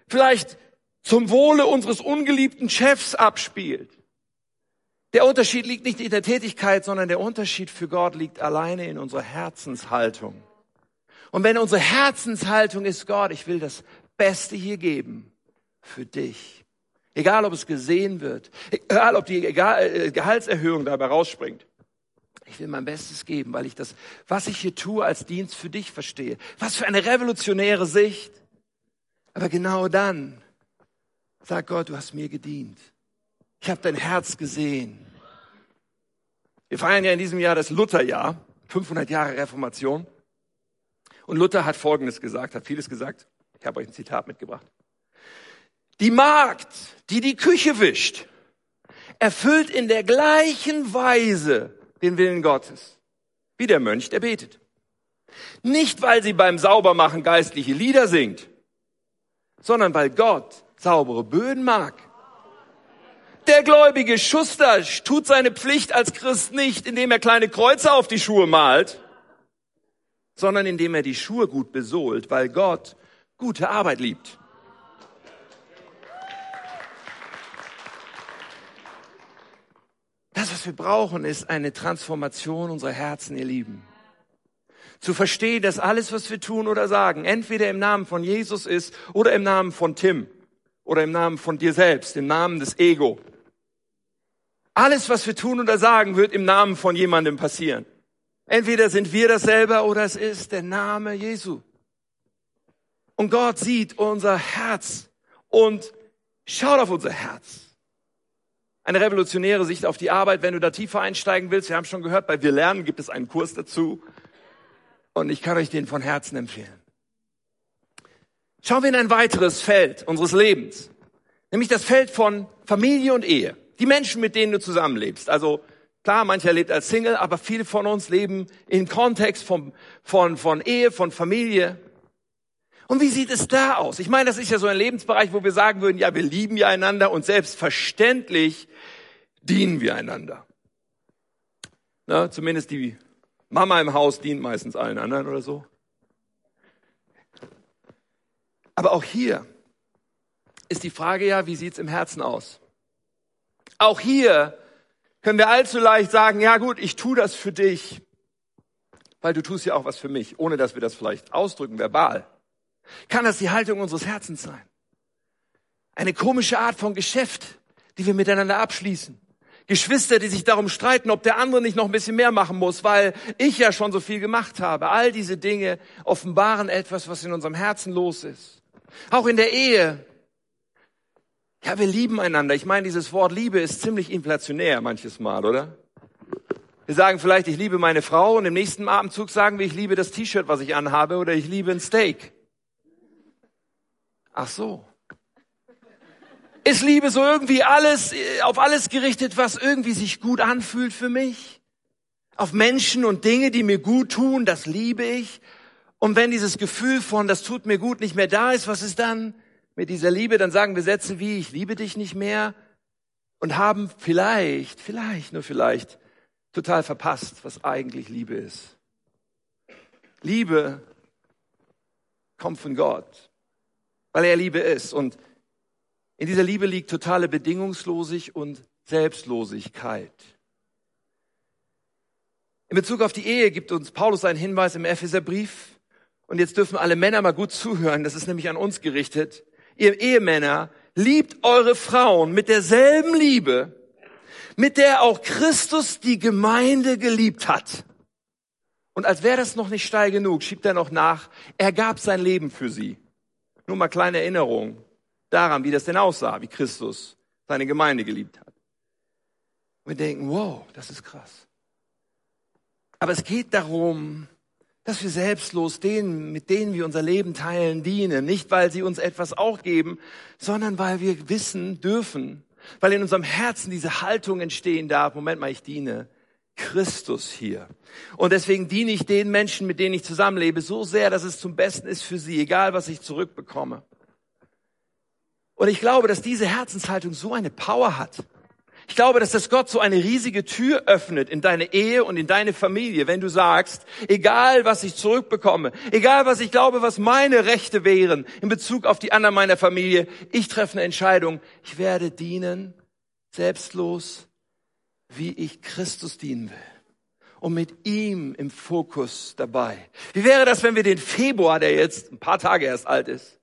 vielleicht zum Wohle unseres ungeliebten Chefs abspielt der Unterschied liegt nicht in der Tätigkeit, sondern der Unterschied für Gott liegt alleine in unserer Herzenshaltung. Und wenn unsere Herzenshaltung ist, Gott, ich will das Beste hier geben für dich. Egal, ob es gesehen wird, egal, ob die äh, Gehaltserhöhung dabei rausspringt. Ich will mein Bestes geben, weil ich das, was ich hier tue, als Dienst für dich verstehe. Was für eine revolutionäre Sicht. Aber genau dann sagt Gott, du hast mir gedient. Ich habe dein Herz gesehen. Wir feiern ja in diesem Jahr das Lutherjahr, 500 Jahre Reformation. Und Luther hat Folgendes gesagt, hat vieles gesagt. Ich habe euch ein Zitat mitgebracht. Die Magd, die die Küche wischt, erfüllt in der gleichen Weise den Willen Gottes, wie der Mönch, der betet. Nicht, weil sie beim Saubermachen geistliche Lieder singt, sondern weil Gott saubere Böden mag. Der gläubige Schuster tut seine Pflicht als Christ nicht, indem er kleine Kreuze auf die Schuhe malt, sondern indem er die Schuhe gut besohlt, weil Gott gute Arbeit liebt. Das, was wir brauchen, ist eine Transformation unserer Herzen, ihr Lieben. Zu verstehen, dass alles, was wir tun oder sagen, entweder im Namen von Jesus ist oder im Namen von Tim oder im Namen von dir selbst, im Namen des Ego. Alles, was wir tun oder sagen, wird im Namen von jemandem passieren. Entweder sind wir das selber oder es ist der Name Jesu. Und Gott sieht unser Herz und schaut auf unser Herz. Eine revolutionäre Sicht auf die Arbeit, wenn du da tiefer einsteigen willst. Wir haben schon gehört, bei Wir lernen gibt es einen Kurs dazu. Und ich kann euch den von Herzen empfehlen. Schauen wir in ein weiteres Feld unseres Lebens. Nämlich das Feld von Familie und Ehe. Die Menschen, mit denen du zusammenlebst. Also klar, mancher lebt als Single, aber viele von uns leben im Kontext von, von, von Ehe, von Familie. Und wie sieht es da aus? Ich meine, das ist ja so ein Lebensbereich, wo wir sagen würden, ja, wir lieben ja einander und selbstverständlich dienen wir einander. Na, zumindest die Mama im Haus dient meistens allen anderen oder so. Aber auch hier ist die Frage ja, wie sieht's im Herzen aus? Auch hier können wir allzu leicht sagen, ja gut, ich tue das für dich, weil du tust ja auch was für mich, ohne dass wir das vielleicht ausdrücken, verbal. Kann das die Haltung unseres Herzens sein? Eine komische Art von Geschäft, die wir miteinander abschließen. Geschwister, die sich darum streiten, ob der andere nicht noch ein bisschen mehr machen muss, weil ich ja schon so viel gemacht habe. All diese Dinge offenbaren etwas, was in unserem Herzen los ist. Auch in der Ehe ja, wir lieben einander. Ich meine, dieses Wort Liebe ist ziemlich inflationär manches Mal, oder? Wir sagen vielleicht, ich liebe meine Frau und im nächsten Abendzug sagen wir, ich liebe das T-Shirt, was ich anhabe oder ich liebe ein Steak. Ach so. Ist Liebe so irgendwie alles, auf alles gerichtet, was irgendwie sich gut anfühlt für mich? Auf Menschen und Dinge, die mir gut tun, das liebe ich. Und wenn dieses Gefühl von, das tut mir gut, nicht mehr da ist, was ist dann? Mit dieser Liebe, dann sagen wir Sätze wie, ich liebe dich nicht mehr und haben vielleicht, vielleicht, nur vielleicht, total verpasst, was eigentlich Liebe ist. Liebe kommt von Gott, weil er Liebe ist. Und in dieser Liebe liegt totale Bedingungslosigkeit und Selbstlosigkeit. In Bezug auf die Ehe gibt uns Paulus einen Hinweis im Epheserbrief. Und jetzt dürfen alle Männer mal gut zuhören. Das ist nämlich an uns gerichtet ihr Ehemänner, liebt eure Frauen mit derselben Liebe, mit der auch Christus die Gemeinde geliebt hat. Und als wäre das noch nicht steil genug, schiebt er noch nach, er gab sein Leben für sie. Nur mal kleine Erinnerung daran, wie das denn aussah, wie Christus seine Gemeinde geliebt hat. Und wir denken, wow, das ist krass. Aber es geht darum, dass wir selbstlos denen, mit denen wir unser Leben teilen, dienen. Nicht, weil sie uns etwas auch geben, sondern weil wir wissen dürfen, weil in unserem Herzen diese Haltung entstehen darf. Moment mal, ich diene Christus hier. Und deswegen diene ich den Menschen, mit denen ich zusammenlebe, so sehr, dass es zum Besten ist für sie, egal was ich zurückbekomme. Und ich glaube, dass diese Herzenshaltung so eine Power hat. Ich glaube, dass das Gott so eine riesige Tür öffnet in deine Ehe und in deine Familie, wenn du sagst, egal was ich zurückbekomme, egal was ich glaube, was meine Rechte wären in Bezug auf die anderen meiner Familie, ich treffe eine Entscheidung, ich werde dienen, selbstlos, wie ich Christus dienen will. Und mit ihm im Fokus dabei. Wie wäre das, wenn wir den Februar, der jetzt ein paar Tage erst alt ist,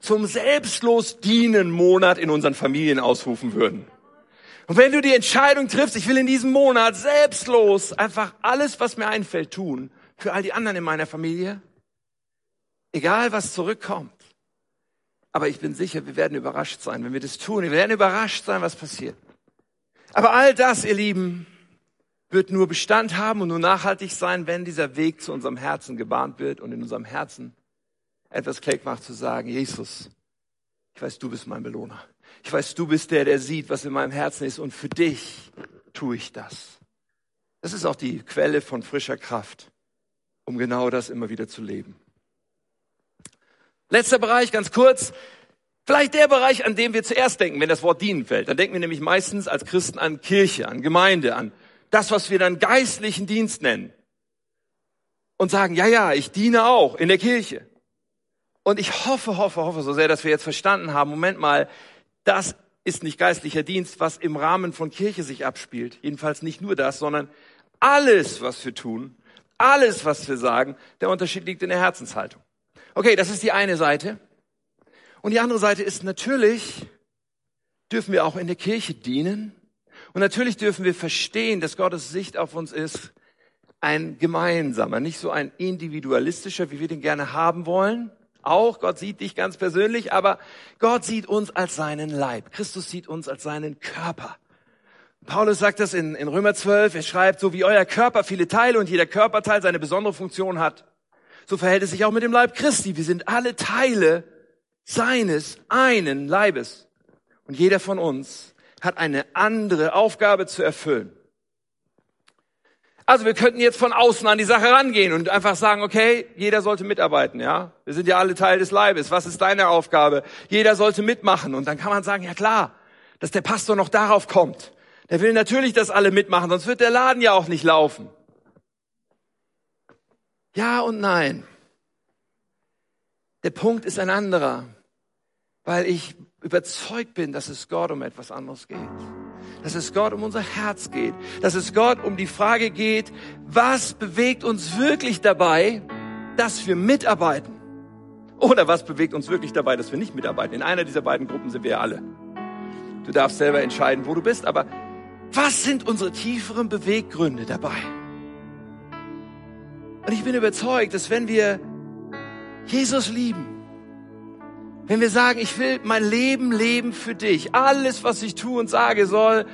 zum selbstlos dienen Monat in unseren Familien ausrufen würden? Und wenn du die Entscheidung triffst, ich will in diesem Monat selbstlos einfach alles, was mir einfällt, tun, für all die anderen in meiner Familie, egal was zurückkommt. Aber ich bin sicher, wir werden überrascht sein, wenn wir das tun. Wir werden überrascht sein, was passiert. Aber all das, ihr Lieben, wird nur Bestand haben und nur nachhaltig sein, wenn dieser Weg zu unserem Herzen gebahnt wird und in unserem Herzen etwas Klick macht zu sagen, Jesus, Ich weiß, du bist mein Belohner. Ich weiß, du bist der, der sieht, was in meinem Herzen ist und für dich tue ich das. Das ist auch die Quelle von frischer Kraft, um genau das immer wieder zu leben. Letzter Bereich, ganz kurz. Vielleicht der Bereich, an dem wir zuerst denken, wenn das Wort dienen fällt. Dann denken wir nämlich meistens als Christen an Kirche, an Gemeinde, an das, was wir dann geistlichen Dienst nennen. Und sagen, ja, ja, ich diene auch in der Kirche. Und ich hoffe, hoffe, hoffe so sehr, dass wir jetzt verstanden haben, Moment mal, das ist nicht geistlicher Dienst, was im Rahmen von Kirche sich abspielt. Jedenfalls nicht nur das, sondern alles, was wir tun, alles, was wir sagen, der Unterschied liegt in der Herzenshaltung. Okay, das ist die eine Seite. Und die andere Seite ist natürlich, dürfen wir auch in der Kirche dienen. Und natürlich dürfen wir verstehen, dass Gottes Sicht auf uns ist, ein gemeinsamer, nicht so ein individualistischer, wie wir den gerne haben wollen. Auch Gott sieht dich ganz persönlich, aber Gott sieht uns als seinen Leib. Christus sieht uns als seinen Körper. Paulus sagt das in, in Römer 12. Er schreibt, so wie euer Körper viele Teile und jeder Körperteil seine besondere Funktion hat, so verhält es sich auch mit dem Leib Christi. Wir sind alle Teile seines einen Leibes. Und jeder von uns hat eine andere Aufgabe zu erfüllen. Also wir könnten jetzt von außen an die Sache rangehen und einfach sagen, okay, jeder sollte mitarbeiten, ja? Wir sind ja alle Teil des Leibes. Was ist deine Aufgabe? Jeder sollte mitmachen. Und dann kann man sagen, ja klar, dass der Pastor noch darauf kommt. Der will natürlich, dass alle mitmachen, sonst wird der Laden ja auch nicht laufen. Ja und nein. Der Punkt ist ein anderer, weil ich überzeugt bin, dass es Gott um etwas anderes geht. Dass es Gott um unser Herz geht. Dass es Gott um die Frage geht, was bewegt uns wirklich dabei, dass wir mitarbeiten? Oder was bewegt uns wirklich dabei, dass wir nicht mitarbeiten? In einer dieser beiden Gruppen sind wir alle. Du darfst selber entscheiden, wo du bist, aber was sind unsere tieferen Beweggründe dabei? Und ich bin überzeugt, dass wenn wir Jesus lieben, wenn wir sagen, ich will mein Leben leben für dich, alles, was ich tue und sage, soll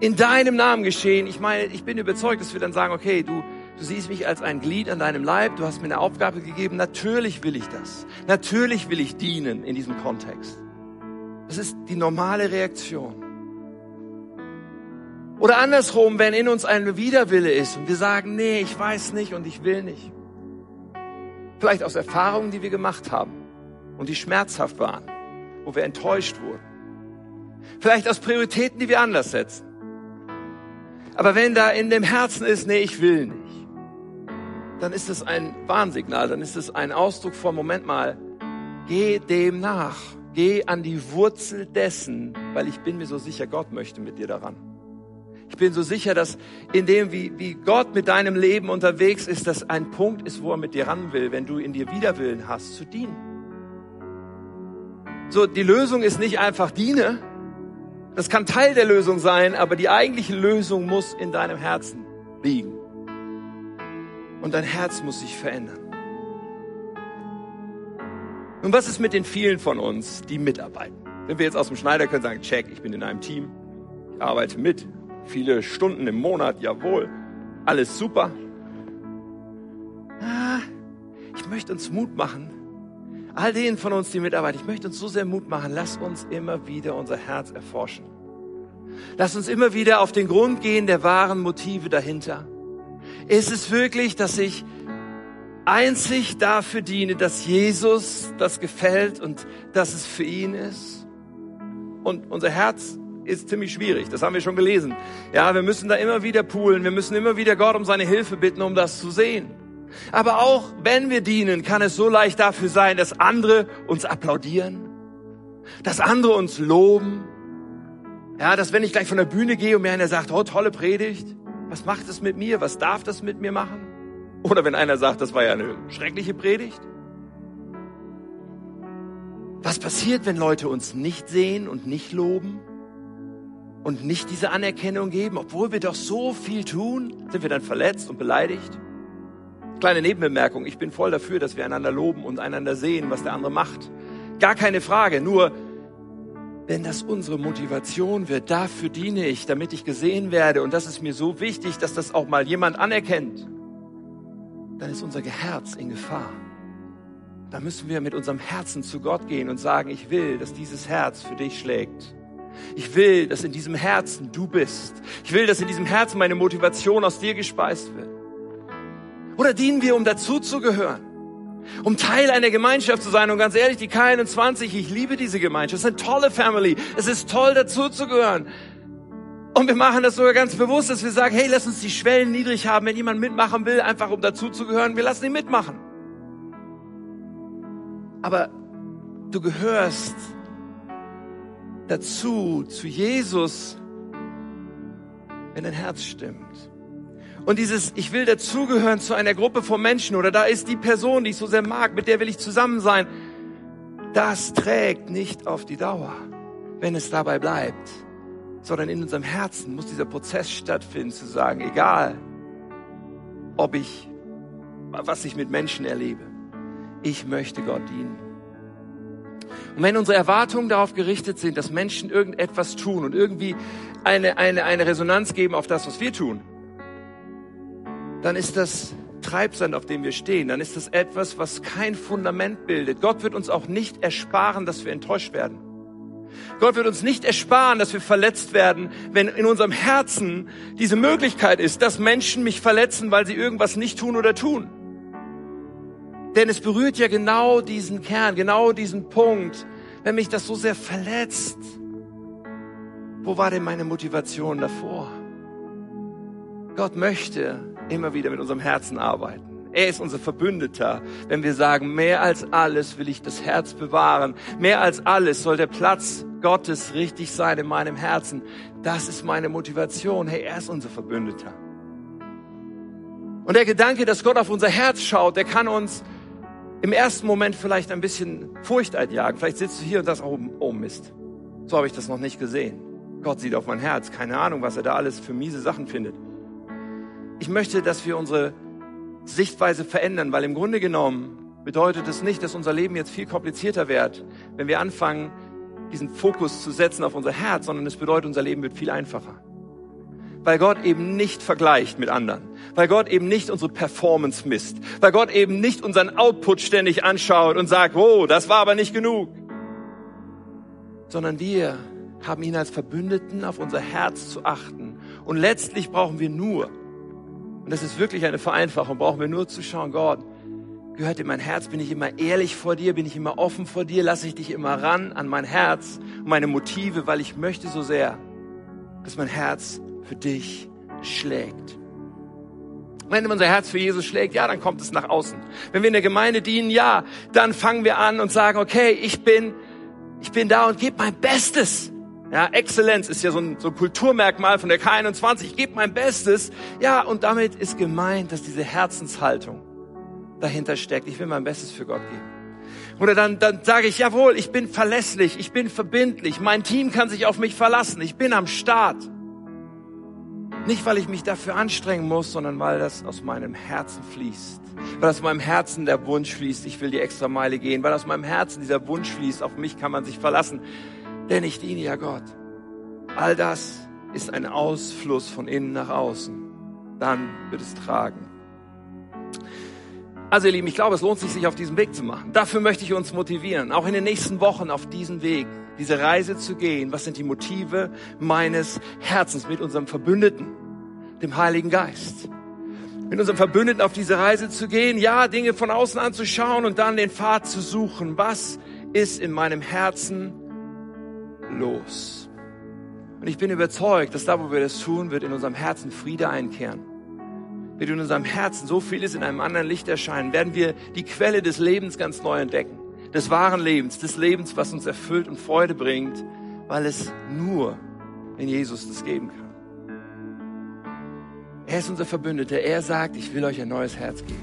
in deinem Namen geschehen. Ich meine, ich bin überzeugt, dass wir dann sagen, okay, du, du siehst mich als ein Glied an deinem Leib, du hast mir eine Aufgabe gegeben, natürlich will ich das. Natürlich will ich dienen in diesem Kontext. Das ist die normale Reaktion. Oder andersrum, wenn in uns ein Widerwille ist und wir sagen, nee, ich weiß nicht und ich will nicht. Vielleicht aus Erfahrungen, die wir gemacht haben und die schmerzhaft waren, wo wir enttäuscht wurden. Vielleicht aus Prioritäten, die wir anders setzen. Aber wenn da in dem Herzen ist, nee, ich will nicht, dann ist es ein Warnsignal, dann ist es ein Ausdruck von, Moment mal, geh dem nach, geh an die Wurzel dessen, weil ich bin mir so sicher, Gott möchte mit dir daran. Ich bin so sicher, dass in dem, wie, wie Gott mit deinem Leben unterwegs ist, dass ein Punkt ist, wo er mit dir ran will, wenn du in dir Widerwillen hast, zu dienen. So, die Lösung ist nicht einfach diene. Das kann Teil der Lösung sein, aber die eigentliche Lösung muss in deinem Herzen liegen. Und dein Herz muss sich verändern. Und was ist mit den vielen von uns, die mitarbeiten? Wenn wir jetzt aus dem Schneider können sagen, check, ich bin in einem Team, ich arbeite mit, viele Stunden im Monat, jawohl, alles super. Ah, ich möchte uns Mut machen. All denen von uns, die mitarbeiten, ich möchte uns so sehr Mut machen. Lass uns immer wieder unser Herz erforschen. Lass uns immer wieder auf den Grund gehen der wahren Motive dahinter. Ist es wirklich, dass ich einzig dafür diene, dass Jesus das gefällt und dass es für ihn ist? Und unser Herz ist ziemlich schwierig. Das haben wir schon gelesen. Ja, wir müssen da immer wieder poolen. Wir müssen immer wieder Gott um seine Hilfe bitten, um das zu sehen. Aber auch wenn wir dienen, kann es so leicht dafür sein, dass andere uns applaudieren, dass andere uns loben. Ja, dass wenn ich gleich von der Bühne gehe und mir einer sagt, oh, tolle Predigt, was macht es mit mir? Was darf das mit mir machen? Oder wenn einer sagt, das war ja eine schreckliche Predigt. Was passiert, wenn Leute uns nicht sehen und nicht loben? und nicht diese Anerkennung geben, obwohl wir doch so viel tun, sind wir dann verletzt und beleidigt? Kleine Nebenbemerkung, ich bin voll dafür, dass wir einander loben und einander sehen, was der andere macht. Gar keine Frage, nur wenn das unsere Motivation wird, dafür diene ich, damit ich gesehen werde und das ist mir so wichtig, dass das auch mal jemand anerkennt, dann ist unser Herz in Gefahr. da müssen wir mit unserem Herzen zu Gott gehen und sagen, ich will, dass dieses Herz für dich schlägt. Ich will, dass in diesem Herzen du bist. Ich will, dass in diesem Herzen meine Motivation aus dir gespeist wird. Oder dienen wir, um dazuzugehören? Um Teil einer Gemeinschaft zu sein. Und ganz ehrlich, die K21, ich liebe diese Gemeinschaft. Es ist eine tolle Family. Es ist toll, dazuzugehören. Und wir machen das sogar ganz bewusst, dass wir sagen, hey, lass uns die Schwellen niedrig haben. Wenn jemand mitmachen will, einfach um dazuzugehören, wir lassen ihn mitmachen. Aber du gehörst dazu, zu Jesus, wenn dein Herz stimmt. Und dieses, ich will dazugehören zu einer Gruppe von Menschen oder da ist die Person, die ich so sehr mag, mit der will ich zusammen sein, das trägt nicht auf die Dauer, wenn es dabei bleibt, sondern in unserem Herzen muss dieser Prozess stattfinden, zu sagen, egal, ob ich, was ich mit Menschen erlebe, ich möchte Gott dienen. Und wenn unsere Erwartungen darauf gerichtet sind, dass Menschen irgendetwas tun und irgendwie eine, eine, eine Resonanz geben auf das, was wir tun, dann ist das Treibsand, auf dem wir stehen. Dann ist das etwas, was kein Fundament bildet. Gott wird uns auch nicht ersparen, dass wir enttäuscht werden. Gott wird uns nicht ersparen, dass wir verletzt werden, wenn in unserem Herzen diese Möglichkeit ist, dass Menschen mich verletzen, weil sie irgendwas nicht tun oder tun. Denn es berührt ja genau diesen Kern, genau diesen Punkt. Wenn mich das so sehr verletzt, wo war denn meine Motivation davor? Gott möchte immer wieder mit unserem Herzen arbeiten. Er ist unser Verbündeter, wenn wir sagen, mehr als alles will ich das Herz bewahren. Mehr als alles soll der Platz Gottes richtig sein in meinem Herzen. Das ist meine Motivation. Hey, er ist unser Verbündeter. Und der Gedanke, dass Gott auf unser Herz schaut, der kann uns im ersten Moment vielleicht ein bisschen Furcht einjagen. Vielleicht sitzt du hier und sagst, oh, oh Mist, so habe ich das noch nicht gesehen. Gott sieht auf mein Herz, keine Ahnung, was er da alles für miese Sachen findet. Ich möchte, dass wir unsere Sichtweise verändern, weil im Grunde genommen bedeutet es nicht, dass unser Leben jetzt viel komplizierter wird, wenn wir anfangen, diesen Fokus zu setzen auf unser Herz, sondern es bedeutet, unser Leben wird viel einfacher. Weil Gott eben nicht vergleicht mit anderen, weil Gott eben nicht unsere Performance misst, weil Gott eben nicht unseren Output ständig anschaut und sagt, oh, das war aber nicht genug, sondern wir haben ihn als Verbündeten auf unser Herz zu achten. Und letztlich brauchen wir nur, und das ist wirklich eine Vereinfachung, brauchen wir nur zu schauen, Gott, gehört in mein Herz, bin ich immer ehrlich vor dir, bin ich immer offen vor dir, lasse ich dich immer ran an mein Herz meine Motive, weil ich möchte so sehr, dass mein Herz für dich schlägt. Wenn unser Herz für Jesus schlägt, ja, dann kommt es nach außen. Wenn wir in der Gemeinde dienen, ja, dann fangen wir an und sagen, okay, ich bin, ich bin da und gebe mein Bestes. Ja, Exzellenz ist ja so ein, so ein Kulturmerkmal von der K21. Ich gebe mein Bestes. Ja, und damit ist gemeint, dass diese Herzenshaltung dahinter steckt. Ich will mein Bestes für Gott geben. Oder dann, dann sage ich, jawohl, ich bin verlässlich, ich bin verbindlich, mein Team kann sich auf mich verlassen, ich bin am Start. Nicht, weil ich mich dafür anstrengen muss, sondern weil das aus meinem Herzen fließt. Weil aus meinem Herzen der Wunsch fließt, ich will die extra Meile gehen. Weil aus meinem Herzen dieser Wunsch fließt, auf mich kann man sich verlassen. Denn ich diene ja Gott. All das ist ein Ausfluss von innen nach außen. Dann wird es tragen. Also ihr Lieben, ich glaube, es lohnt sich, sich auf diesen Weg zu machen. Dafür möchte ich uns motivieren, auch in den nächsten Wochen auf diesen Weg diese Reise zu gehen. Was sind die Motive meines Herzens mit unserem Verbündeten, dem Heiligen Geist? Mit unserem Verbündeten auf diese Reise zu gehen, ja, Dinge von außen anzuschauen und dann den Pfad zu suchen. Was ist in meinem Herzen los? Und ich bin überzeugt, dass da, wo wir das tun, wird in unserem Herzen Friede einkehren. Wird in unserem Herzen so vieles in einem anderen Licht erscheinen, werden wir die Quelle des Lebens ganz neu entdecken des wahren Lebens, des Lebens, was uns erfüllt und Freude bringt, weil es nur in Jesus das geben kann. Er ist unser Verbündeter. Er sagt, ich will euch ein neues Herz geben.